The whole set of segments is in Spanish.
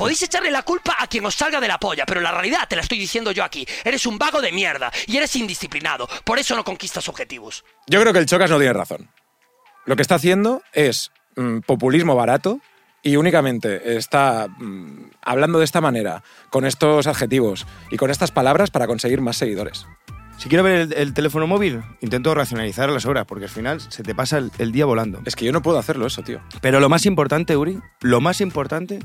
Podéis echarle la culpa a quien os salga de la polla, pero la realidad te la estoy diciendo yo aquí. Eres un vago de mierda y eres indisciplinado. Por eso no conquistas objetivos. Yo creo que el Chocas no tiene razón. Lo que está haciendo es mm, populismo barato y únicamente está mm, hablando de esta manera, con estos adjetivos y con estas palabras para conseguir más seguidores. Si quiero ver el, el teléfono móvil, intento racionalizar las horas, porque al final se te pasa el, el día volando. Es que yo no puedo hacerlo eso, tío. Pero lo más importante, Uri, lo más importante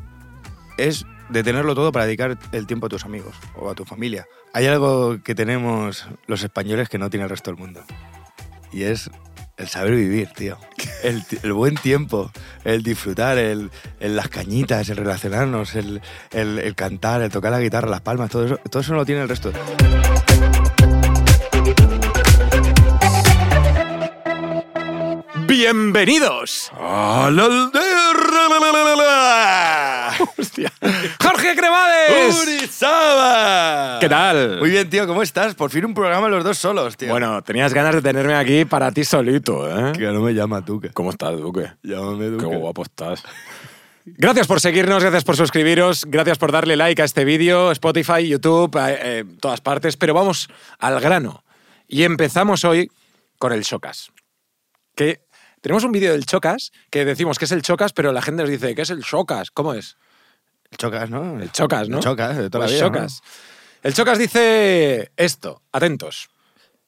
es detenerlo todo para dedicar el tiempo a tus amigos o a tu familia. Hay algo que tenemos los españoles que no tiene el resto del mundo. Y es el saber vivir, tío. El, el buen tiempo, el disfrutar, el, el las cañitas, el relacionarnos, el, el- el cantar, el tocar la guitarra, las palmas, todo eso, todo eso no lo tiene el resto. Bienvenidos a la aldea. Hostia. Jorge Cremades. ¡Uri Saba! ¿Qué tal? Muy bien, tío, ¿cómo estás? Por fin un programa los dos solos, tío. Bueno, tenías ganas de tenerme aquí para ti solito, ¿eh? que no me llama Duque. ¿Cómo estás, Duque? Llámame Duque. Qué guapo estás. Gracias por seguirnos, gracias por suscribiros, gracias por darle like a este vídeo, Spotify, YouTube, eh, eh, todas partes, pero vamos al grano. Y empezamos hoy con el Chocas. Que tenemos un vídeo del Chocas que decimos que es el Chocas, pero la gente nos dice que es el Chocas. ¿Cómo es? Chocas, ¿no? El Chocas, ¿no? El Chocas, de toda Pues la vida, Chocas. El Chocas dice esto, atentos.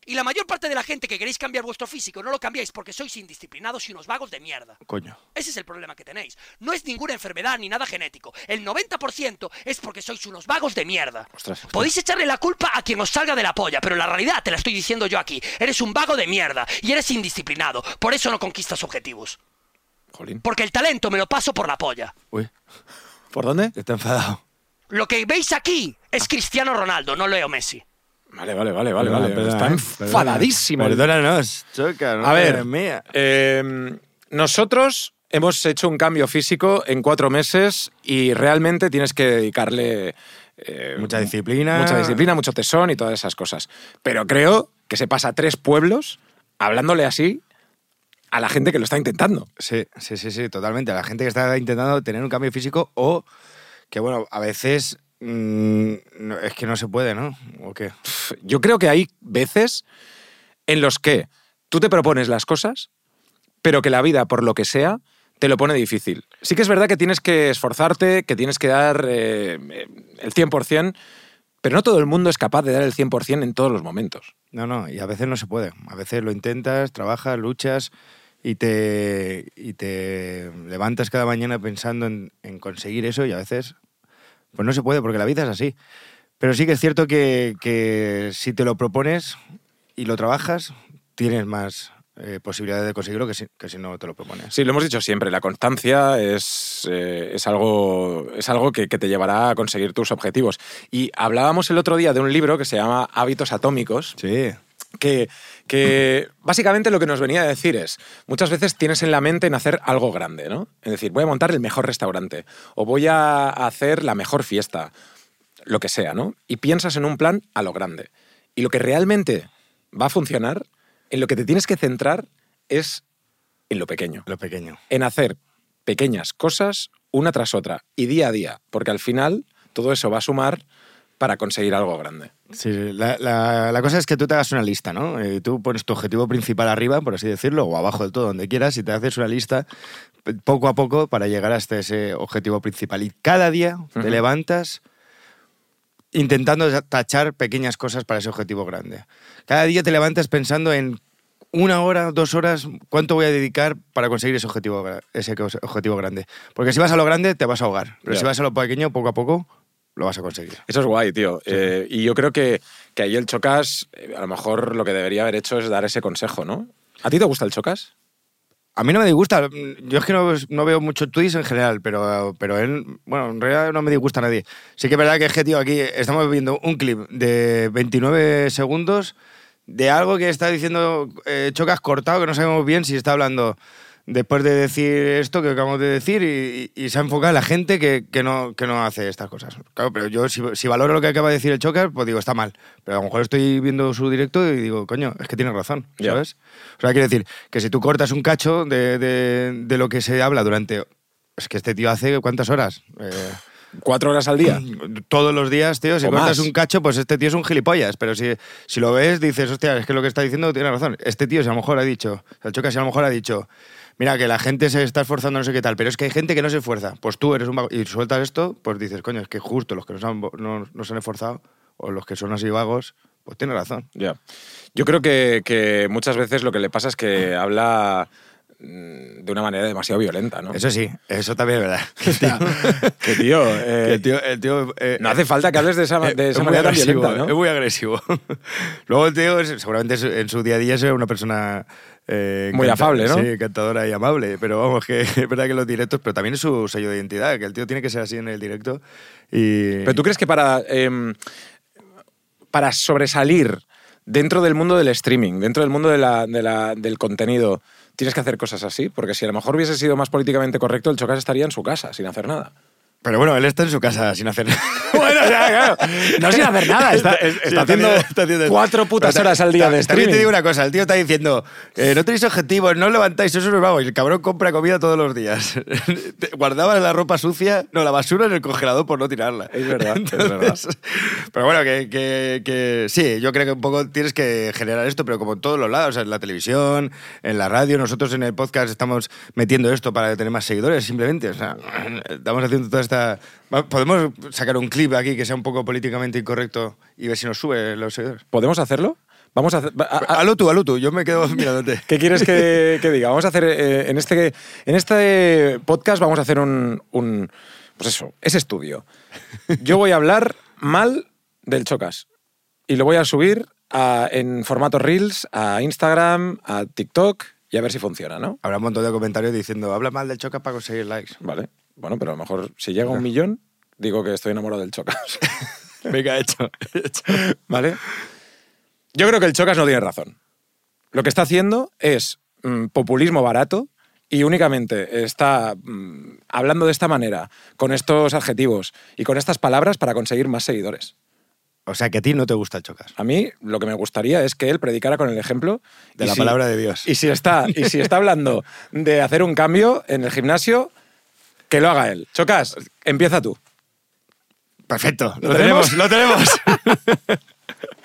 Y la mayor parte de la gente que queréis cambiar vuestro físico no lo cambiáis porque sois indisciplinados y unos vagos de mierda. Coño. Ese es el problema que tenéis. No es ninguna enfermedad ni nada genético. El 90% es porque sois unos vagos de mierda. Ostras, ostras. Podéis echarle la culpa a quien os salga de la polla, pero la realidad te la estoy diciendo yo aquí. Eres un vago de mierda y eres indisciplinado. Por eso no conquistas objetivos. Jolín. Porque el talento me lo paso por la polla. Uy, ¿Por dónde? está enfadado. Lo que veis aquí es Cristiano Ronaldo, no Leo Messi. Vale, vale, vale, vale. Vale. perdona, Está enfadadísimo. Perdónanos, Chocas. no A ver, mía. eh, nosotros hemos hecho un cambio físico en cuatro meses y realmente tienes que dedicarle eh, Mucha disciplina. mucha disciplina, mucho tesón y todas esas cosas. Pero creo que se pasa tres pueblos hablándole así a la gente que lo está intentando. Sí, sí, sí, sí, totalmente. A la gente que está intentando tener un cambio físico o que, bueno, a veces mm, no- es que no se puede, ¿no? ¿O qué? Yo creo que hay veces en los que tú te propones las cosas, pero que la vida, por lo que sea, te lo pone difícil. Sí que es verdad que tienes que esforzarte, que tienes que dar eh, el 100%, pero no todo el mundo es capaz de dar el 100% en todos los momentos. No, no, y a veces no se puede. A veces lo intentas, trabajas, luchas y te, y te levantas cada mañana pensando en, en conseguir eso y a veces pues no se puede porque la vida es así. Pero sí que es cierto que, que si te lo propones y lo trabajas, tienes más eh, posibilidades de conseguirlo que si, que si no te lo propones. Sí, lo hemos dicho siempre, la constancia es, eh, es algo, es algo que, que te llevará a conseguir tus objetivos. Y hablábamos el otro día de un libro que se llama Hábitos Atómicos, Sí, que, que básicamente lo que nos venía a decir es, muchas veces tienes en la mente en hacer algo grande, ¿no? Es decir, voy a montar el mejor restaurante o voy a hacer la mejor fiesta, lo que sea, ¿no? Y piensas en un plan a lo grande. Y lo que realmente va a funcionar, en lo que te tienes que centrar es en lo pequeño, lo pequeño. en hacer pequeñas cosas una tras otra y día a día, porque al final todo eso va a sumar para conseguir algo grande. Sí, la, la- la cosa es que tú te hagas una lista, ¿no? Eh, tú pones tu objetivo principal arriba, por así decirlo, o abajo del todo, donde quieras, y te haces una lista p- poco a poco para llegar hasta ese objetivo principal. Y cada día te levantas intentando tachar pequeñas cosas para ese objetivo grande. Cada día te levantas pensando en una hora, dos horas, cuánto voy a dedicar para conseguir ese objetivo, ese objetivo grande. Porque si vas a lo grande, te vas a ahogar. Pero si vas a lo pequeño, poco a poco, lo vas a conseguir. Eso es guay, tío. Eh, y yo creo que, que ahí el Chocas, eh, a lo mejor lo que debería haber hecho es dar ese consejo, ¿no? ¿A ti te gusta el Chocas? A mí no me disgusta. Yo es que no, no veo mucho tweets en general, pero, pero él, bueno, en realidad no me disgusta a nadie. Sí que es verdad que es que, tío, aquí estamos viendo un clip de 29 segundos de algo que está diciendo eh, Chocas cortado, que no sabemos bien si está hablando después de decir esto que acabamos de decir y, se ha enfocado en la gente que, que no, que no hace estas cosas. Claro, pero yo si, si valoro lo que acaba de decir el Chocas, pues digo, está mal. Pero a lo mejor estoy viendo su directo y digo, coño, es que tiene razón. ¿sabes? O sea, quiere decir que si tú cortas un cacho de, de- de lo que se habla durante... Es que este tío hace cuántas horas? Eh, cuatro horas al día. Todos los días, tío, si cortas un cacho, pues este tío es un gilipollas. Pero si, si lo ves, dices, hostia, es que lo que está diciendo tiene razón. Este tío, si a lo mejor ha dicho, el Chocas, si a lo mejor ha dicho, mira, que la gente se está esforzando, no sé qué tal, pero es que hay gente que no se esfuerza. Pues tú eres un vago y sueltas esto, pues dices, coño, es que justo los que no se han, no, no se han esforzado, o los que son así vagos, pues tiene razón. Ya. Yo creo que, que muchas veces lo que le pasa es que habla mm, de una manera demasiado violenta, ¿no? Eso sí, eso también es verdad. Que tío, eh, Que el tío, el tío, eh, no hace falta que hables de esa, Eh, de esa es muy manera tan violenta, ¿no? Es muy agresivo. Luego el tío, seguramente en su día a día es una persona... eh, Muy afable, ¿no? Sí, encantadora y amable. Pero vamos, que es verdad que los directos... Pero también es su sello de identidad, que el tío tiene que ser así en el directo. Y... Pero tú crees que para, em, para sobresalir dentro del mundo del streaming, dentro del mundo de la- de la- del contenido, tienes que hacer cosas así? Porque si a lo mejor hubiese sido más políticamente correcto, el Chocas estaría en su casa sin hacer nada. Pero bueno, él está en su casa sin hacer nada. Bueno, ya, claro. No sin hacer nada. Está, está haciendo está haciendo- cuatro putas horas al día de También streaming. te digo una cosa, el tío está diciendo, eh, no tenéis objetivos, no os levantáis, eso nos vamos. Y el cabrón compra comida todos los días. Guardaba la ropa sucia, no, la basura en el congelador por no tirarla. Es verdad, es verdad. Pero bueno, que, que- que sí, yo creo que un poco tienes que generar esto, pero como en todos los lados, en la televisión, en la radio, nosotros en el podcast estamos metiendo esto para tener más seguidores, simplemente. O sea, estamos haciendo toda Podemos sacar un clip aquí que sea un poco políticamente incorrecto y ver si nos sube los seguidores. ¿Podemos hacerlo? Vamos a hacer... a- a- Hazlo tú, hazlo tú, yo me quedo mirándote. ¿Qué quieres que, que diga? Vamos a hacer eh, en este en este podcast vamos a hacer un, un pues eso, ese estudio. Yo voy a hablar mal del Chocas y lo voy a subir a- en formato reels a Instagram, a TikTok y a ver si funciona, ¿no? Habrá un montón de comentarios diciendo, habla mal del Choca para conseguir likes. Vale. Bueno, pero a lo mejor si llega a un millón digo que estoy enamorado del Chocas. Venga, hecho. hecho. ¿Vale? Yo creo que el Chocas no tiene razón. Lo que está haciendo es mm, populismo barato y únicamente está mm, hablando de esta manera, con estos adjetivos y con estas palabras para conseguir más seguidores. O sea, que a ti no te gusta el Chocas. A mí lo que me gustaría es que él predicara con el ejemplo De la palabra de Dios. Y si está y si está hablando de hacer un cambio en el gimnasio, que lo haga él. Chocas, empieza tú. Perfecto, ¿Lo lo, tenemos? tenemos, lo tenemos.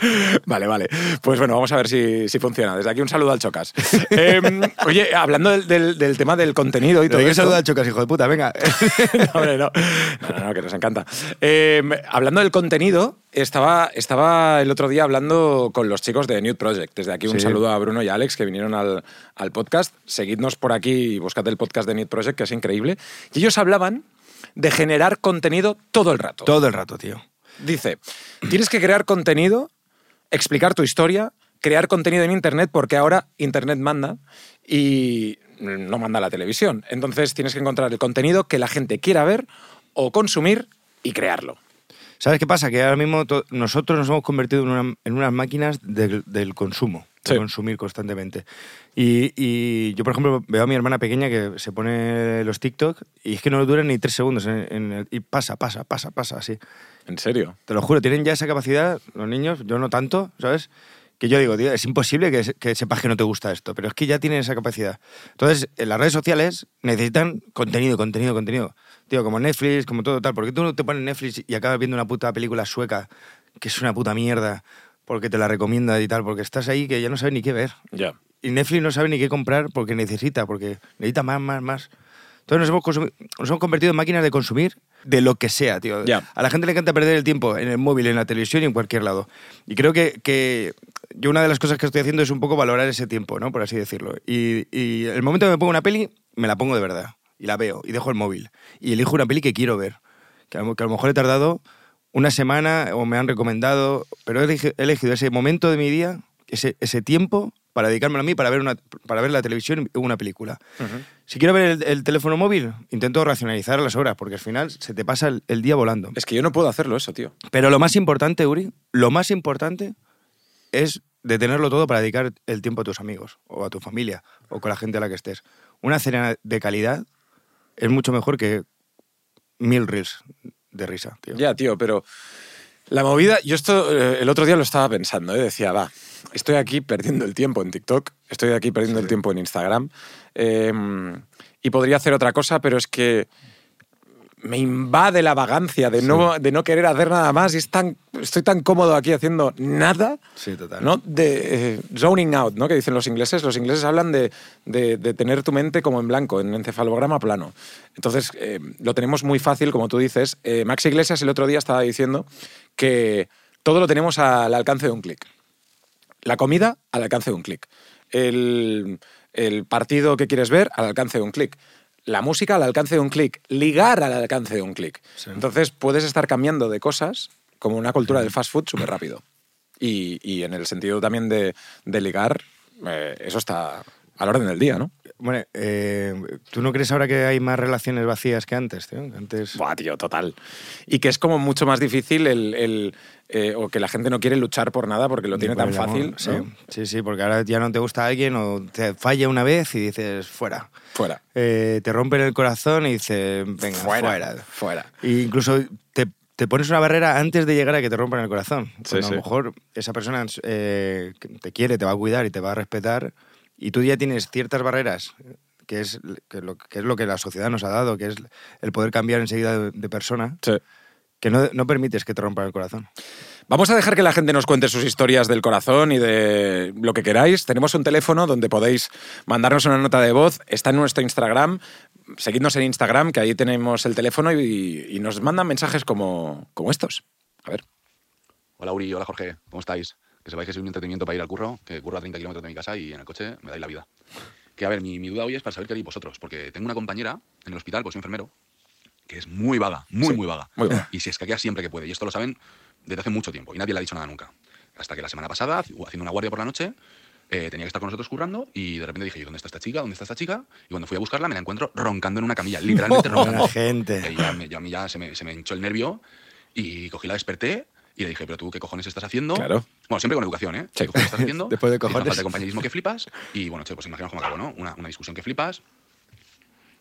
Vale, vale. Pues bueno, vamos a ver si, si funciona. Desde aquí un saludo al Chocas. Em, oye, hablando del, del- del tema del contenido y todo esto- saludar al Chocas, hijo de puta, venga. no, hombre, no. No, no, no, que nos encanta. Em, hablando del contenido, estaba, estaba el otro día hablando con los chicos de Nude Project. Desde aquí un Sí. saludo a Bruno y a Alex que vinieron al, al podcast. Seguidnos por aquí y buscad el podcast de Nude Project, que es increíble. Y ellos hablaban de generar contenido todo el rato. Todo el rato, tío. Dice, tienes que crear contenido, explicar tu historia, crear contenido en Internet porque ahora Internet manda y no manda la televisión. Entonces tienes que encontrar el contenido que la gente quiera ver o consumir y crearlo. ¿Sabes qué pasa? Que ahora mismo nosotros nos hemos convertido en, una- en unas máquinas del, del consumo, de Sí. consumir constantemente. Y, y yo, por ejemplo, veo a mi hermana pequeña que se pone los TikTok y es que no duran ni tres segundos en- en el- y pasa, pasa, pasa, pasa, así. En serio. Te lo juro, tienen ya esa capacidad los niños, yo no tanto, ¿sabes? Que yo digo, tío, es imposible que, que sepas que no te gusta esto, pero es que ya tienen esa capacidad. Entonces, en las redes sociales necesitan contenido, contenido, contenido. Tío, como Netflix, como todo tal. ¿Por qué tú no te pones Netflix y acabas viendo una puta película sueca que es una puta mierda porque te la recomienda y tal? Porque estás ahí que ya no sabes ni qué ver. Ya. Y Netflix no sabe ni qué comprar porque necesita, porque necesita más, más, más. Entonces nos hemos, consumi- nos hemos convertido en máquinas de consumir de lo que sea, tío. Ya. A la gente le encanta perder el tiempo en el móvil, en la televisión y en cualquier lado. Y creo que, que yo una de las cosas que estoy haciendo es un poco valorar ese tiempo, ¿no? Por así decirlo. Y, y el momento que me pongo una peli, me la pongo de verdad. Y la veo, y dejo el móvil. Y elijo una peli que quiero ver. Que a, lo- que a lo mejor he tardado una semana o me han recomendado, pero he elegi- he elegido ese momento de mi día, ese, ese tiempo para dedicármelo a mí, para ver, una, para ver la televisión y una película. Si quiero ver el, el teléfono móvil, intento racionalizar las horas, porque al final se te pasa el, el día volando. Es que yo no puedo hacerlo eso, tío. Pero lo más importante, Uri, lo más importante es detenerlo todo para dedicar el tiempo a tus amigos, o a tu familia, o con la gente a la que estés. Una cena de calidad es mucho mejor que mil reels de risa, tío. Ya, tío, pero la movida, yo esto eh, el otro día lo estaba pensando, ¿eh? decía, va, estoy aquí perdiendo el tiempo en TikTok, estoy aquí perdiendo el tiempo en Instagram eh, y podría hacer otra cosa, pero es que me invade la vagancia de no, de no querer hacer nada más y es tan, estoy tan cómodo aquí haciendo nada. Sí, total. ¿no? De eh, zoning out, ¿no? Que dicen los ingleses. Los ingleses hablan de, de- de tener tu mente como en blanco, en encefalograma plano. Entonces, eh, lo tenemos muy fácil, como tú dices. Eh, Max Iglesias el otro día estaba diciendo que todo lo tenemos al alcance de un clic. La comida al alcance de un clic. El, el partido que quieres ver al alcance de un clic. La música al alcance de un clic. Ligar al alcance de un clic. Sí. Entonces puedes estar cambiando de cosas como una cultura del fast food súper rápido. Y, y en el sentido también de, de ligar, eh, eso está al orden del día, ¿no? Bueno, eh, ¿tú no crees ahora que hay más relaciones vacías que antes, tío? Antes... Buah, tío, total. Y que es como mucho más difícil el, el, eh, o que la gente no quiere luchar por nada porque lo tiene tan fácil. Sí, ¿no? sí, sí, porque ahora ya no te gusta alguien o te falla una vez y dices fuera. Fuera. Eh, te rompen el corazón y dices venga, fuera. Fuera. E incluso te, te pones una barrera antes de llegar a que te rompan el corazón. Sí. A lo mejor esa persona te quiere, te va a cuidar y te va a respetar y tú ya tienes ciertas barreras que es, que lo, que es lo que la sociedad nos ha dado, que es el poder cambiar enseguida de, de persona, Sí. que no, no permites que te rompan el corazón. Vamos a dejar que la gente nos cuente sus historias del corazón y de lo que queráis. Tenemos un teléfono donde podéis mandarnos una nota de voz. Está en nuestro Instagram. Seguidnos en Instagram, que ahí tenemos el teléfono y, y nos mandan mensajes como, como estos. A ver. Hola Uri, hola Jorge, ¿cómo estáis? Que sepáis que soy un entretenimiento para ir al curro, que curro a 30 kilómetros de mi casa y en el coche me dais la vida. Que a ver, mi, mi duda hoy es para saber qué haréis vosotros, porque tengo una compañera en el hospital, pues soy enfermero, que es muy vaga, muy, Sí, muy vaga. muy vaga. Y se escaquea siempre que puede, y esto lo saben desde hace mucho tiempo, y nadie le ha dicho nada nunca. Hasta que la semana pasada, haciendo una guardia por la noche, eh, tenía que estar con nosotros currando y de repente dije, "¿Y ¿dónde está esta chica? ¿Dónde está esta chica? Y cuando fui a buscarla me la encuentro roncando en una camilla, literalmente roncando. Buena gente. Ya, me- ya a mí ya se me, se me hinchó el nervio y cogí la desperté y le dije, pero tú qué cojones estás haciendo. Claro. Bueno, siempre con educación, ¿eh? Sí. ¿Qué cojones estás haciendo? Después de una cojones. falta de compañerismo que flipas. Y bueno, che, pues imaginaos cómo acabó, ¿no? Una, una discusión que flipas.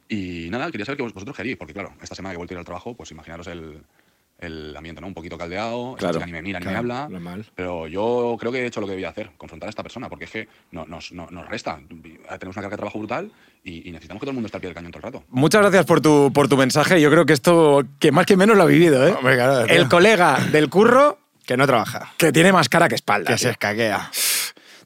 Y nada, quería saber que vos- vosotros queréis, porque claro, esta semana que he vuelto a ir al trabajo, pues imaginaros el, el ambiente, ¿no? Un poquito caldeado, Claro. chica ni me mira ni me Claro, habla. normal. Pero yo creo que he hecho lo que debía hacer, confrontar a esta persona, porque es que no- nos, no- nos resta. Tenemos una carga de trabajo brutal y, y necesitamos que todo el mundo esté al pie del cañón todo el rato. Muchas gracias por tu, por tu mensaje. Yo creo que esto, que más que menos lo ha vivido, ¿eh? Hombre, claro. El colega del curro Que no trabaja, que tiene más cara que espalda. que se tío. escaquea.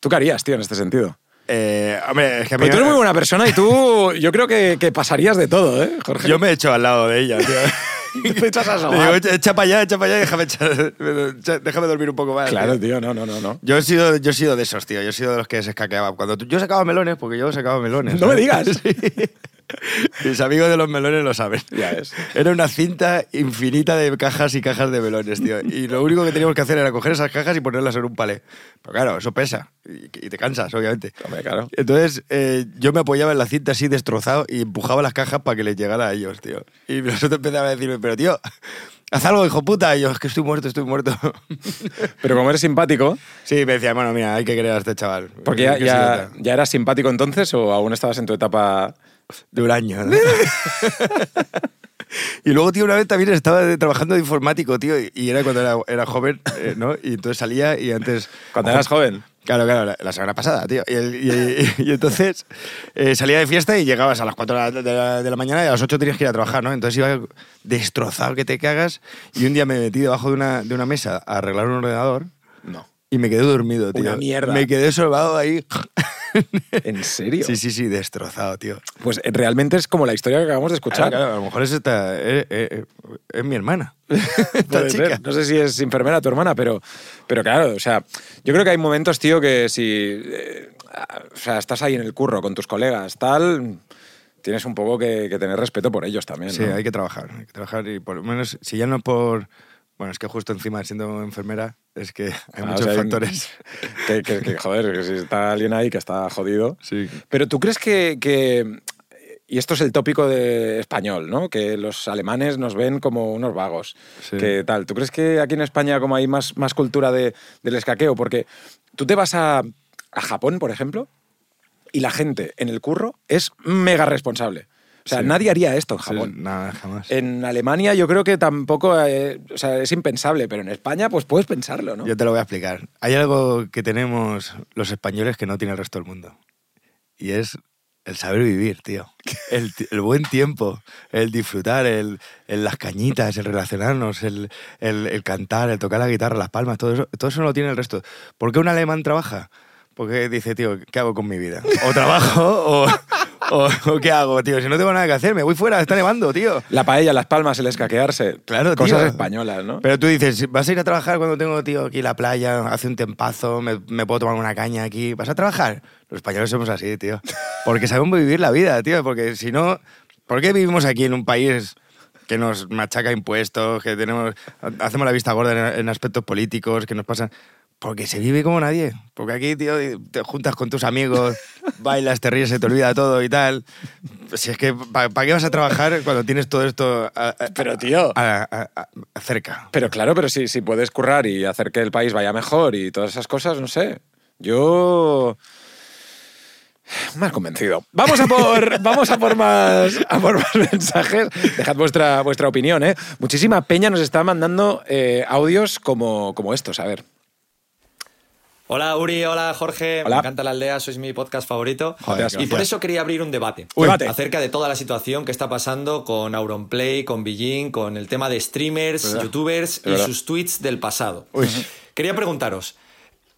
¿Tú qué harías, tío, en este sentido? Eh, hombre, es que a mí tú eres muy buena persona y tú, yo creo que, que pasarías de todo, ¿eh, Jorge? Yo me echo al lado de ella, tío. Te echas a Le digo, echa, para allá, echa para allá y déjame, echar- echa- déjame dormir un poco más. Claro, tío. tío, no, no, no, no. Yo he, sido, yo he sido de esos, tío. Yo he sido de los que se escaqueaban. Cuando tú- yo sacaba melones, porque yo sacaba melones. No me ¿sabes? digas. Sí. Mis amigos de los melones lo saben. Ya. Era una cinta infinita de cajas y cajas de melones, tío. Y lo único que teníamos que hacer era coger esas cajas y ponerlas en un palé. Pero claro, eso pesa. Y, y te cansas, obviamente. Hombre, claro. Entonces, eh, yo me apoyaba en la cinta así destrozado y empujaba las cajas para que les llegara a ellos, tío. Y nosotros empezaban a decirme, pero tío, haz algo, hijo puta. Y yo, es que estoy muerto, estoy muerto. Pero como eres simpático, sí, me decía, bueno, mira, hay que querer a este chaval. porque ya, Que ya, ya eras simpático entonces o aún estabas en tu etapa... De un año. ¿no? y luego, tío, una vez también estaba trabajando de informático, tío, y- era cuando era, era joven, eh, ¿no? Y entonces salía y antes... Cuando eras joven. Claro, claro, la, semana pasada, tío. Y, el- y- y entonces eh, salía de fiesta y llegabas a las 4 de la, de la- de la mañana y a las 8 tenías que ir a trabajar, ¿no? Entonces iba destrozado que te cagas y un día me metí debajo de una, de una mesa a arreglar un ordenador No. y me quedé dormido, tío. Una mierda. Me quedé sobado ahí. ¿En serio? Sí, sí, sí, destrozado, tío. Pues eh, realmente es como la historia que acabamos de escuchar. Claro, claro, a lo mejor es, esta, eh, eh, es mi hermana. Esta Puede chica. ser. No sé si es enfermera tu hermana, pero, pero claro, o sea, yo creo que hay momentos, tío, que si eh, o sea, estás ahí en el curro con tus colegas, tal, tienes un poco que, que tener respeto por ellos también. Sí, ¿no? hay que trabajar, hay que trabajar y por lo menos, si ya no por... Bueno, es que justo encima siendo enfermera es que hay Ah, muchos o sea, factores. Que, que- que, joder, que si está alguien ahí que está jodido. Sí. Pero tú crees que, que- y esto es el tópico de español, ¿no? Que los alemanes nos ven como unos vagos. Sí. Que tal. ¿Tú crees que aquí en España como hay más, más cultura de- del escaqueo? Porque tú te vas a, a Japón, por ejemplo, y la gente en el curro es mega responsable. O sea, Sí. nadie haría esto en Sí, Japón. nada, jamás. En Alemania yo creo que tampoco, eh, o sea, es impensable, pero en España pues puedes pensarlo, ¿no? Yo te lo voy a explicar. Hay algo que tenemos los españoles que no tiene el resto del mundo. Y es El saber vivir, tío. El, buen tiempo, el disfrutar, el, el las cañitas, el relacionarnos, el, el- el cantar, el tocar la guitarra, las palmas, todo eso, todo eso no lo tiene el resto. ¿Por qué un alemán trabaja? Porque dice, tío, ¿qué hago con mi vida? O trabajo o, o- o ¿qué hago, tío? Si no tengo nada que hacer, me voy fuera, está nevando, tío. La paella, las palmas, el escaquearse. Claro, Cosas tío. españolas, ¿no? Pero tú dices, ¿vas a ir a trabajar cuando tengo, tío, aquí la playa, hace un tempazo, me, me puedo tomar una caña aquí? ¿Vas a trabajar? Los españoles somos así, tío. Porque sabemos vivir la vida, tío. Porque si no, ¿por qué vivimos aquí en un país que nos machaca impuestos, que tenemos, hacemos la vista gorda en, en aspectos políticos, que nos pasan... Porque se vive como nadie. Porque aquí, tío, te juntas con tus amigos, bailas, te ríes, se te olvida todo y tal. Si es que, ¿para qué vas a trabajar cuando tienes todo esto a- a- Pero, tío. a- cerca? Pero claro, pero si, si puedes currar y hacer que el país vaya mejor y todas esas cosas, no sé. Yo. Más convencido. Vamos a por, vamos a por, más, a por más mensajes. Dejad vuestra, vuestra opinión, ¿eh? Muchísima peña nos está mandando eh, audios como, como estos. A ver. Hola Uri, hola Jorge, Hola. me encanta la aldea, sois mi podcast favorito. Joder, y por eso quería abrir un debate Uy. Acerca de toda la situación que está pasando con Auronplay, con Beijing, con el tema de streamers, ¿Verdad? youtubers y sus tweets del pasado. Quería preguntaros,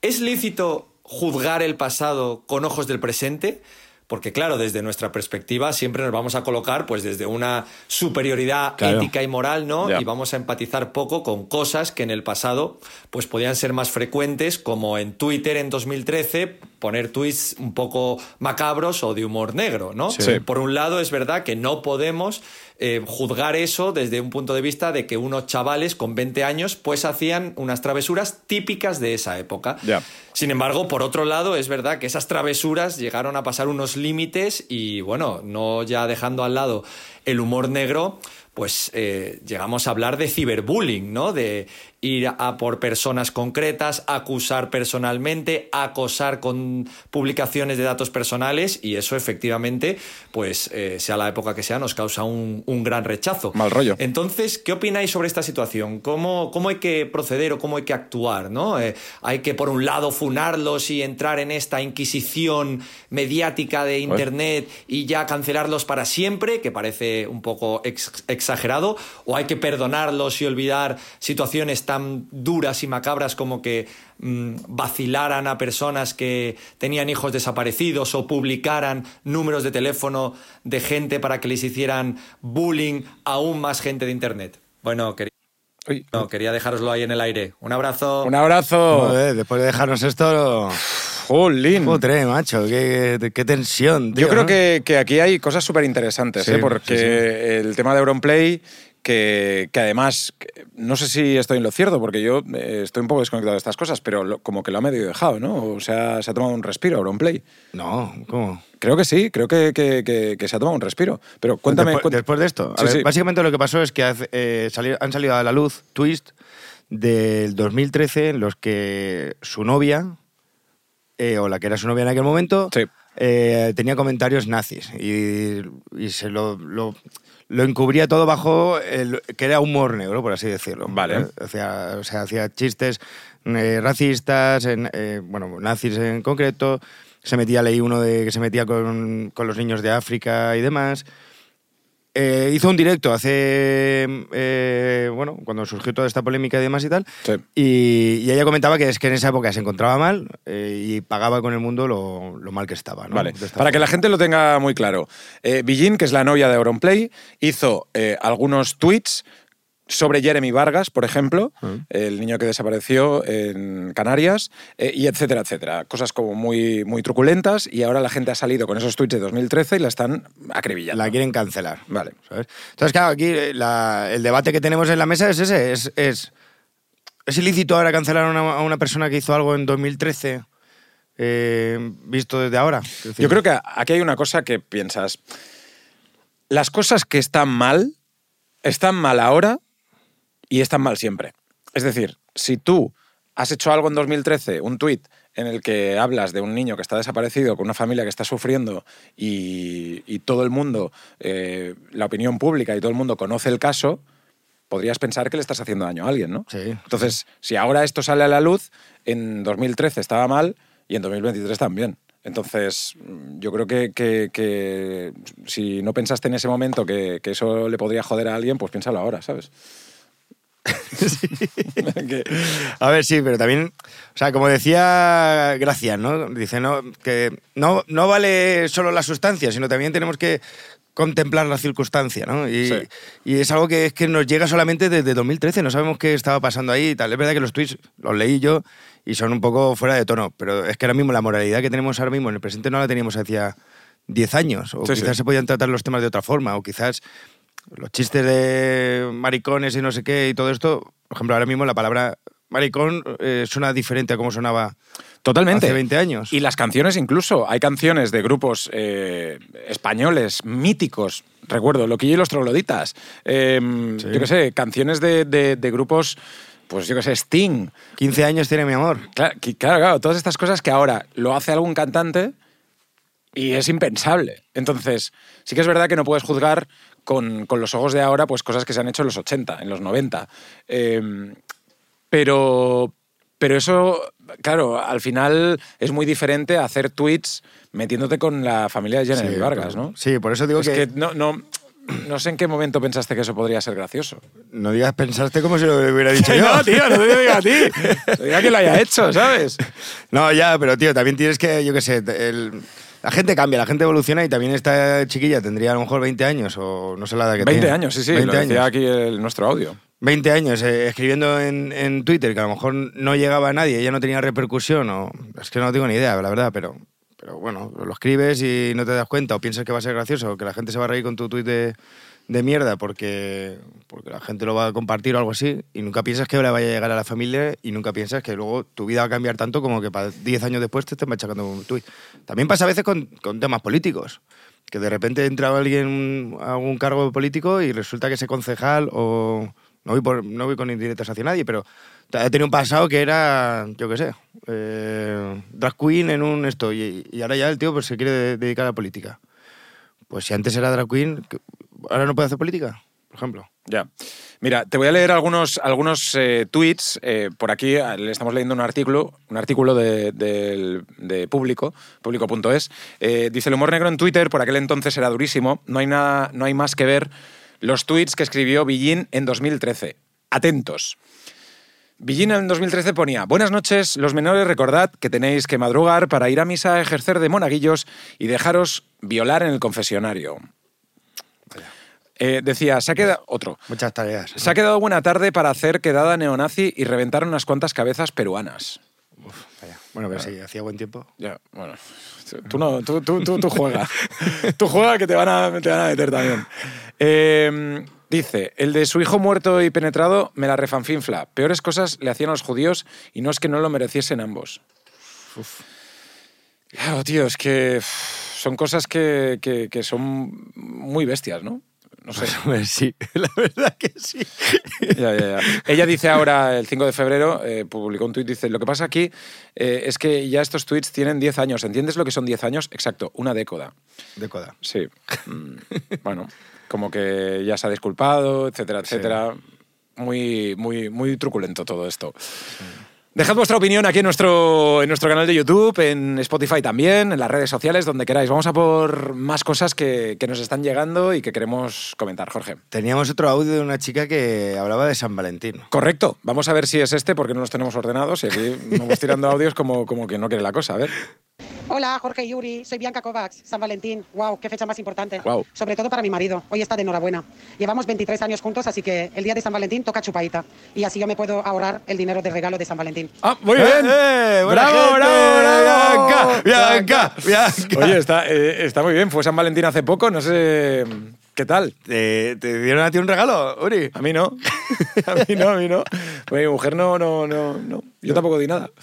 ¿es lícito juzgar el pasado con ojos del presente? Porque claro, desde nuestra perspectiva siempre nos vamos a colocar pues desde una superioridad Claro. ética y moral, ¿no? Y vamos a empatizar poco con cosas que en el pasado pues podían ser más frecuentes, como en Twitter en 2013 poner tweets un poco macabros o de humor negro, ¿no? Sí. Por un lado es verdad que no podemos eh, juzgar eso desde un punto de vista de que unos chavales con 20 años pues hacían unas travesuras típicas de esa época. Ya. Sin embargo, por otro lado, es verdad que esas travesuras llegaron a pasar unos límites y, bueno, no ya dejando al lado el humor negro, pues eh, llegamos a hablar de ciberbullying, ¿no? De ir a por personas concretas, acusar personalmente, acosar con publicaciones de datos personales y eso efectivamente, pues eh, sea la época que sea, nos causa un, un gran rechazo. Mal rollo. Entonces, ¿qué opináis sobre esta situación? ¿Cómo, cómo hay que proceder o cómo hay que actuar? ¿no? Eh, hay que, por un lado, funarlos y entrar en esta inquisición mediática de Internet y ya cancelarlos para siempre, que parece un poco ex- exagerado, o hay que perdonarlos y olvidar situaciones tan duras y macabras como que mm, vacilaran a personas que tenían hijos desaparecidos o publicaran números de teléfono de gente para que les hicieran bullying a aún más gente de Internet. Bueno, quería, Uy, no, quería dejároslo ahí en el aire. Un abrazo. un abrazo. Joder, después de dejarnos esto, Jolín. putre, macho, qué, qué tensión, tío. Yo creo ¿no? que, que aquí hay cosas súper interesantes, Sí, ¿eh? porque sí, sí. el tema de Auronplay, que, que además, no sé si estoy en lo cierto, porque yo eh, estoy un poco desconectado de estas cosas, pero lo- como que lo ha medio dejado, ¿no? O sea, se ha tomado un respiro Auronplay. No, ¿cómo? Creo que sí, creo que, que- se ha tomado un respiro. Pero cuéntame. Después, de esto, a Sí, ver, sí. básicamente lo que pasó es que hace- eh, han salido a la luz tweets del 2013 en los que su novia, eh, o la que era su novia en aquel momento, Sí. eh, tenía comentarios nazis y, y se lo, lo, lo encubría todo bajo el, que era humor negro, por así decirlo. Vale. Hacía- o sea, hacía chistes eh, racistas, en, eh, bueno, nazis en concreto. Se metía, leí uno de que se metía con, con los niños de África y demás. Eh, hizo un directo hace, eh, bueno, cuando surgió toda esta polémica y demás y tal. Sí. Y, y ella comentaba que es que en esa época se encontraba mal eh, y pagaba con el mundo lo, lo mal que estaba. ¿no? Vale, para que la gente lo tenga muy claro. Billin, que es la novia de Auronplay, hizo algunos tweets sobre Jeremy Vargas, por ejemplo, el niño que desapareció en Canarias, eh, y etcétera, etcétera. Cosas como muy, muy truculentas y ahora la gente ha salido con esos tweets de 2013 y la están acribillando. La quieren cancelar. Vale. ¿sabes? Entonces, claro, aquí eh, la- el debate que tenemos en la mesa es ese. Es, es, ¿es ilícito ahora cancelar a una, a una persona que hizo algo en 2013 eh, visto desde ahora? Yo creo que aquí hay una cosa que piensas. Las cosas que están mal, están mal ahora y están mal siempre. Es decir, si tú has hecho algo en 2013, un tuit en el que hablas de un niño que está desaparecido, con una familia que está sufriendo y, y todo el mundo, eh, la opinión pública y todo el mundo conoce el caso, podrías pensar que le estás haciendo daño a alguien, ¿no? Sí. Entonces, si ahora esto sale a la luz, en 2013 estaba mal y en 2023 también. Entonces, yo creo que, que- que si no pensaste en ese momento que, que eso le podría joder a alguien, pues piénsalo ahora, ¿sabes? Que- A ver, sí, pero también, o sea, como decía Gracias, ¿no? Dice, no, que no, no vale solo la sustancia, sino también tenemos que contemplar la circunstancia, ¿no? Y, Sí. y es algo que es que nos llega solamente desde 2013, no sabemos qué estaba pasando ahí y tal. Es verdad que los tweets los leí yo y son un poco fuera de tono, pero es que ahora mismo la moralidad que tenemos ahora mismo en el presente no la teníamos hacía 10 años, o Sí, quizás sí. se podían tratar los temas de otra forma, o quizás los chistes de maricones y no sé qué y todo esto, por ejemplo, ahora mismo la palabra maricón eh, suena diferente a cómo sonaba Totalmente. hace 20 años. Y las canciones incluso. Hay canciones de grupos eh, españoles míticos. Recuerdo, Loquillo y los Trogloditas. Eh, Sí. Yo qué sé, canciones de, de- de grupos, pues yo qué sé, Sting. 15 años tiene mi amor. Claro, claro, claro, todas estas cosas que ahora lo hace algún cantante y es impensable. Entonces, sí que es verdad que no puedes juzgar con, con los ojos de ahora pues cosas que se han hecho en los 80, en los 90. Eh, pero, pero eso, claro, al final es muy diferente a hacer tweets metiéndote con la familia de Jenny Sí, Vargas, ¿no? Sí, por eso digo Es que, que no, no, no sé en qué momento pensaste que eso podría ser gracioso. no digas pensaste como si lo hubiera dicho yo. no, tío, no te digo a ti. Te digo a que lo haya hecho, ¿sabes? No, ya, pero tío, también tienes que, yo qué sé, el- la gente cambia, la gente evoluciona y también esta chiquilla tendría a lo mejor 20 años o no sé la edad que 20 tiene. años, sí, sí, 20 lo decía años. aquí el, nuestro audio. 20 años eh, escribiendo en, en Twitter que a lo mejor no llegaba a nadie, ya no tenía repercusión, o es que no tengo ni idea, la verdad, pero, pero bueno, lo escribes y no te das cuenta, o piensas que va a ser gracioso, o que la gente se va a reír con tu tweet de, de mierda porque, porque la gente lo va a compartir o algo así, y nunca piensas que le vaya a llegar a la familia y nunca piensas que luego tu vida va a cambiar tanto como que para 10 años después te estén machacando un tweet. También pasa a veces con, con temas políticos. Que de repente entra alguien a algún cargo político y resulta que ese concejal o, no voy, por- no voy con indirectas hacia nadie, pero ha tenido un pasado que era, yo qué sé, eh, drag queen en un esto, y, y ahora ya el tío pues, se quiere de- dedicar a la política. Pues si antes era drag queen, ¿qué- ¿ahora no puede hacer política? Por ejemplo. Ya. Mira, te voy a leer algunos, algunos eh, tweets. eh, por aquí eh, le estamos leyendo un artículo, un artículo de, de Público, público.es. Eh, dice, el humor negro en Twitter por aquel entonces era durísimo. No hay, nada, no hay más que ver los tweets que escribió Billín en 2013. Atentos. Billín en 2013 ponía, buenas noches, los menores recordad que tenéis que madrugar para ir a misa, ejercer de monaguillos y dejaros violar en el confesionario. Eh, decía, se ha quedado... Otro. Muchas tareas. Se ha quedado buena tarde para hacer quedada neonazi y reventar unas cuantas cabezas peruanas. Vaya. Bueno, pero sí, hacía buen tiempo. Ya, bueno. Tú no, tú, tú, tú, tú juega. tú juega que te van a, te van a meter también. Eh, dice, el de su hijo muerto y penetrado me la refanfinfla. Peores cosas le hacían a los judíos y no es que no lo mereciesen ambos. Claro, tío, es que uf, son cosas que, que- que son muy bestias, ¿no? No sé. Pues sí, la verdad que sí. Ya, ya, ya. Ella dice ahora, el 5 de febrero, eh, publicó un tuit, dice, lo que pasa aquí eh, es que ya estos tweets tienen 10 años. ¿Entiendes lo que son 10 años? Exacto, una década. De coda. Sí. Mm, bueno, como que ya se ha disculpado, etcétera, etcétera. Muy, muy, muy truculento todo esto. Dejad vuestra opinión aquí en nuestro, en nuestro canal de YouTube, en Spotify también, en las redes sociales, donde queráis. Vamos a por más cosas que, que nos están llegando y que queremos comentar, Jorge. Teníamos otro audio de una chica que hablaba de San Valentín. Correcto. Vamos a ver si es este, porque no los tenemos ordenados y aquí vamos tirando audios como, como que no quiere la cosa. A ver. Hola, Jorge y Yuri. Soy Bianca Kovacs, San Valentín. Wow, qué fecha más importante. Guau. Sobre todo para mi marido. Hoy está de enhorabuena. Llevamos 23 años juntos, así que el día de San Valentín toca chupadita. Y así yo me puedo ahorrar el dinero de regalo de San Valentín. ¡Ah, muy ¡Eh, bien! eh! ¡Bravo, gente! bravo, bravo! ¡Bianca! ¡Bianca! Oye, está, eh, está muy bien. Fue San Valentín hace poco, no sé qué tal. ¿Te, te dieron a ti un regalo, Uri? A mí no. A mí no, a mí no. Pues mi mujer no, no, no, no. Yo tampoco di nada.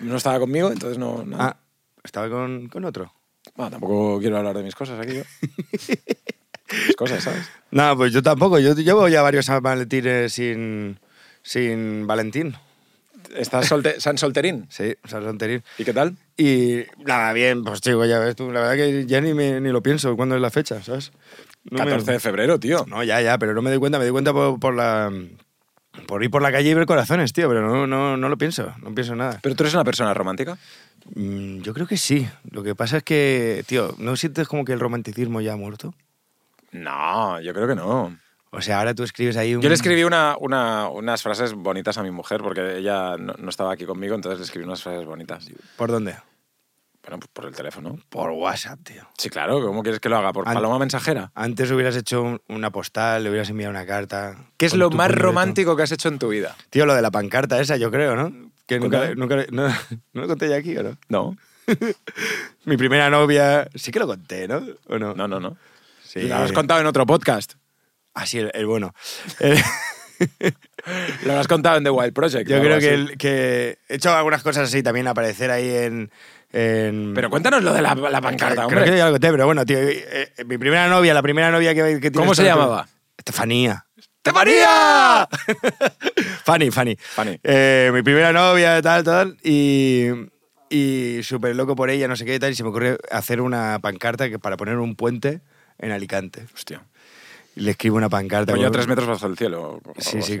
No estaba conmigo, entonces no. no. Ah, estaba con, con otro. Bueno, tampoco quiero hablar de mis cosas aquí yo. Mis cosas, ¿sabes? No, pues yo tampoco. Yo llevo ya varios San Valentines sin, sin Valentín. ¿Estás solte San Solterín? Sí, San Valentín. ¿Y qué tal? Y nada, bien, pues chico, ya ves tú. La verdad que ya ni, me- ni lo pienso cuándo es la fecha, ¿sabes? No me- 14 de febrero, tío. No, ya, ya, pero no me doy cuenta. Me doy cuenta por, por la, por ir por la calle y ver corazones, tío, pero no, no, no lo pienso, no pienso nada. ¿Pero tú eres una persona romántica? Mm, Yo creo que sí. Lo que pasa es que, tío, ¿no sientes como que el romanticismo ya ha muerto? No, yo creo que no. O sea, ahora tú escribes ahí un... Yo le escribí una, una- unas frases bonitas a mi mujer porque ella no, no estaba aquí conmigo, entonces le escribí unas frases bonitas. ¿Por dónde? Bueno, pues por el teléfono. Por WhatsApp, tío. Sí, claro, ¿cómo quieres que lo haga? ¿Por paloma mensajera? Antes hubieras hecho un- una postal, le hubieras enviado una carta. ¿Qué es lo más romántico que has hecho en tu vida? Tío, lo de la pancarta esa, yo creo, ¿no? Que nunca, nunca no, ¿no lo conté ya aquí, ¿o no? No, Mi primera novia, sí que lo conté, ¿no? ¿O no? no, no, no. Sí. Lo has contado en otro podcast. Ah, sí, el, el bueno. Eh, Lo has contado en The Wild Project. yo creo que, el- que he hecho algunas cosas así también, aparecer ahí en... en- Pero cuéntanos lo de la, la pancarta, Creo que hombre. ya lo conté, pero bueno, tío, eh, eh, mi primera novia, la primera novia que, que ¿Cómo se llamaba? Estefanía. ¡Estefanía! Fanny, Fanny. Fanny. Eh, mi primera novia, tal, tal. Y, y súper loco por ella, no sé qué, tal. Y se me ocurrió hacer una pancarta que, para poner un puente en Alicante. Hostia. Y le escribo una pancarta. Con- tres metros bajo el cielo. Sí, sí,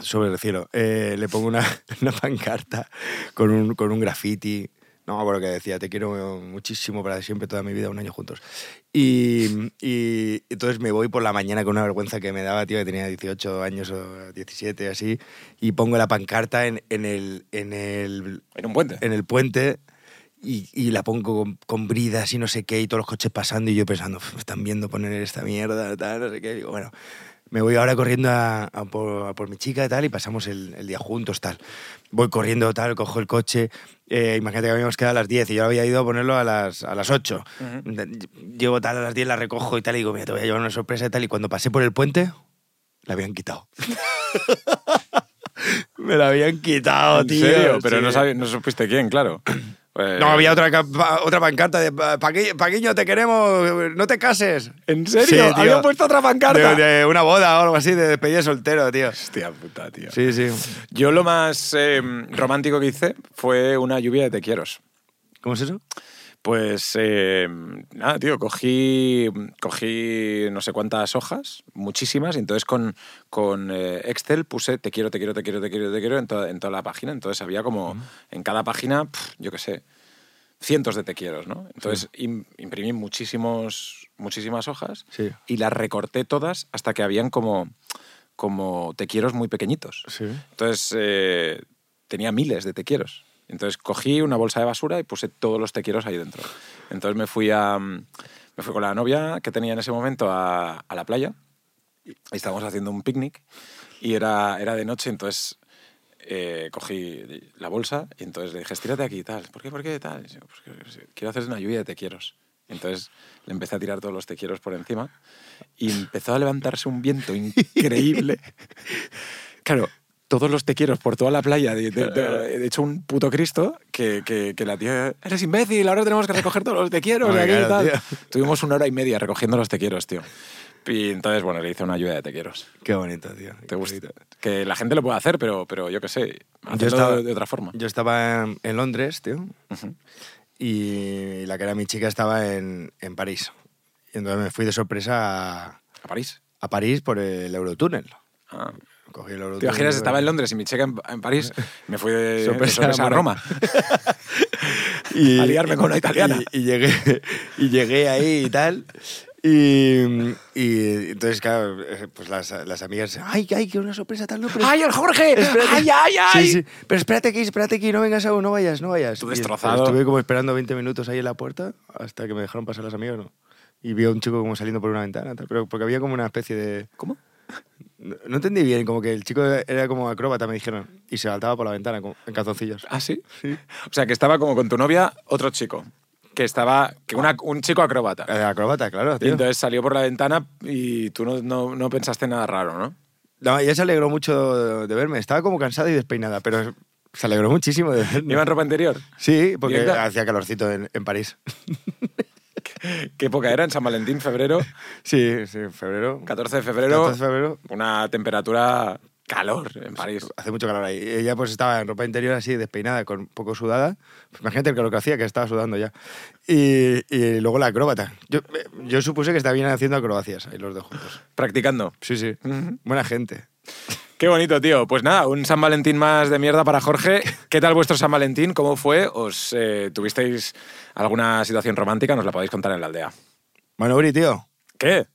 sobre el cielo. Eh, le pongo una, una pancarta con un, con un graffiti. No acuerdo qué decía, te quiero muchísimo para siempre, toda mi vida, un año juntos. Y, y entonces me voy por la mañana con una vergüenza que me daba, tío, que tenía 18 años o 17, así, y pongo la pancarta en, en, el, en, el, En un puente. en el puente y, y la pongo con, con bridas y no sé qué, y todos los coches pasando, y yo pensando, "Uf, me están viendo poner esta mierda, tal, no sé qué. Y digo, bueno, me voy ahora corriendo a, a por, a por mi chica y tal, y pasamos el, el día juntos, tal. Voy corriendo, tal, cojo el coche. eh, imagínate que habíamos quedado a las 10 y yo había ido a ponerlo a las, a las 8. Llego tal a las 10, la recojo y tal, y digo, mira, te voy a llevar una sorpresa y tal. Y cuando pasé por el puente, la habían quitado. me la habían quitado, ¿En tío. serio? Pero sí. no, no supiste quién, claro. Pues- No, había otra, otra pancarta de "Pa- Paqui- Paquiño, te queremos, no te cases. ¿En serio? Sí, tío. ¿Habían puesto otra pancarta? De, de una boda o algo así, de despedida de soltero, tío. Hostia puta, tío. Sí, sí. Yo lo más eh, romántico que hice fue una lluvia de te quieros. ¿Cómo es eso? Pues eh, nada, tío, cogí, cogí no sé cuántas hojas, muchísimas, y entonces con, con eh, Excel puse te quiero, te quiero, te quiero, te quiero, te quiero en, toda- en toda la página. Entonces había como en cada página, yo qué sé, cientos de te quieros, ¿no? Entonces im- imprimí muchísimos, muchísimas hojas Sí. y las recorté todas hasta que habían como, como te quieros muy pequeñitos. Sí. Entonces eh, tenía miles de te quieros. Entonces cogí una bolsa de basura y puse todos los te quieros ahí dentro. Entonces me fui a mm, me fui con la novia que tenía en ese momento a, a la playa. Y estábamos haciendo un picnic y era, era de noche, entonces eh, cogí la bolsa y entonces le dije, estírate aquí y tal. ¿Por qué? ¿Por qué tal? Yo, "Pues que quiero hacer una lluvia de te quieros. Entonces le empecé a tirar todos los te quieros por encima y empezó a levantarse un viento increíble. Claro, todos los te quieros por toda la playa, de, de- de- de hecho un puto Cristo, que, que- que la tía, eres imbécil, ahora tenemos que recoger todos los te tal". tío. Tuvimos una hora y media recogiendo los te quieros, tío. Y entonces, bueno, le hice una lluvia de te quieros. Qué bonito, tío. ¿Te gusta? Que la gente lo puede hacer, pero, pero yo qué sé, Yo estaba, de, otra forma. Yo estaba en, Londres, tío, Ujú. y la que era mi chica estaba en, en París. Y entonces me fui de sorpresa a, A París. a París por el Eurotúnel. Ah. Cogí el. ¿Te imaginas? Estaba en Londres y mi chica en, en París. Me fui de, Sorpresa, sorpresa a. Roma. y, a liarme con una italiana. Y, y llegué, y llegué ahí y tal. Y, y entonces, claro, eh, pues las, las amigas, ay, ay, que una sorpresa tal, no, pero... ¡Ay, el Jorge! Espérate. ¡Ay, ay, ay! Sí, sí. Pero espérate aquí, espérate aquí, no vengas aún, no vayas, no vayas. Tú destrozado. Estuve como esperando 20 minutos ahí en la puerta hasta que me dejaron pasar las amigas, ¿no? Y vi a un chico como saliendo por una ventana, tal, pero porque había como una especie de... ¿Cómo? No, no entendí bien, como que el chico era como acróbata, me dijeron, y se saltaba por la ventana como en calzoncillos. ¿Ah, sí? O sea, que estaba como con tu novia otro chico. Que estaba... Que una- un chico acróbata. Eh, acróbata, claro, Y tío. entonces salió por la ventana y tú no, no, no pensaste nada raro, ¿no? No, ella se alegró mucho de, de verme. Estaba como cansada y despeinada, pero se alegró muchísimo de verme. ¿Iba en ropa interior? Sí, porque Directa. hacía calorcito en, en París. ¿Qué época era? En San Valentín, febrero, Sí, sí, febrero. 14 de febrero, 14 de febrero. una temperatura calor en París. Hace mucho calor ahí. Ella pues estaba en ropa interior así, despeinada, con un poco sudada. Pues imagínate el calor que hacía, que estaba sudando ya. Y, y luego la acróbata. Yo, yo supuse que estaban haciendo acrobacias ahí los dos juntos. Practicando. Sí, sí. Ujú. Buena gente. Qué bonito, tío. Pues nada, un San Valentín más de mierda para Jorge. ¿Qué tal vuestro San Valentín? ¿Cómo fue? ¿Os eh, tuvisteis alguna situación romántica? Nos la podéis contar en la aldea. Bueno, Uri, tío, ¿Qué?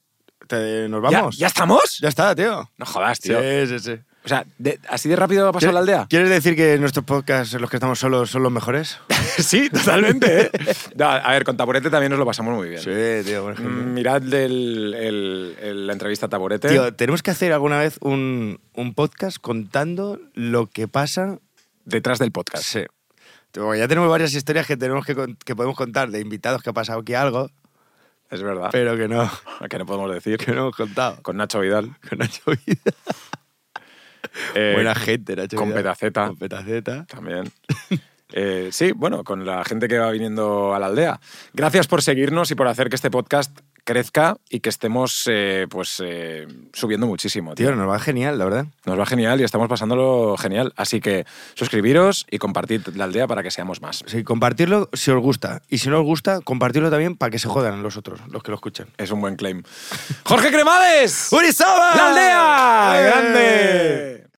te- ¿nos ¿Ya, vamos? ¿Ya estamos? Ya está, tío. No jodas, tío. Sí, sí, sí. O sea, de- ¿así de rápido ha pasado la aldea? ¿Quieres decir que nuestros podcasts los que estamos solos son los mejores? sí, totalmente, ¿eh? No, a ver, con Taburete también nos lo pasamos muy bien. Sí, tío. por ejemplo. Mm, Mirad el- el- el- la entrevista a Taburete. Tío, tenemos que hacer alguna vez un, un podcast contando lo que pasa. detrás del podcast. Sí. Tío, Ya tenemos varias historias que tenemos que, que podemos contar de invitados que ha pasado aquí algo, Es verdad. pero que no, que no podemos decir. que no hemos contado. Con Nacho Vidal. Con Nacho Vida. Eh, Buena gente, Nacho con. Petaceta. Con Petaceta. También. Eh, sí, bueno, con la gente que va viniendo a la aldea. Gracias por seguirnos y por hacer que este podcast crezca y que estemos eh, pues eh, subiendo muchísimo. Tío. Tío, nos va genial, la verdad. Nos va genial y estamos pasándolo genial. Así que suscribiros y compartid la aldea para que seamos más. Sí, compartirlo si os gusta. Y si no os gusta, compartirlo también para que se jodan los otros, los que lo escuchan. Es un buen claim. ¡Jorge Cremades! ¡Urizaba! ¡La aldea! ¡Eh! ¡Grande!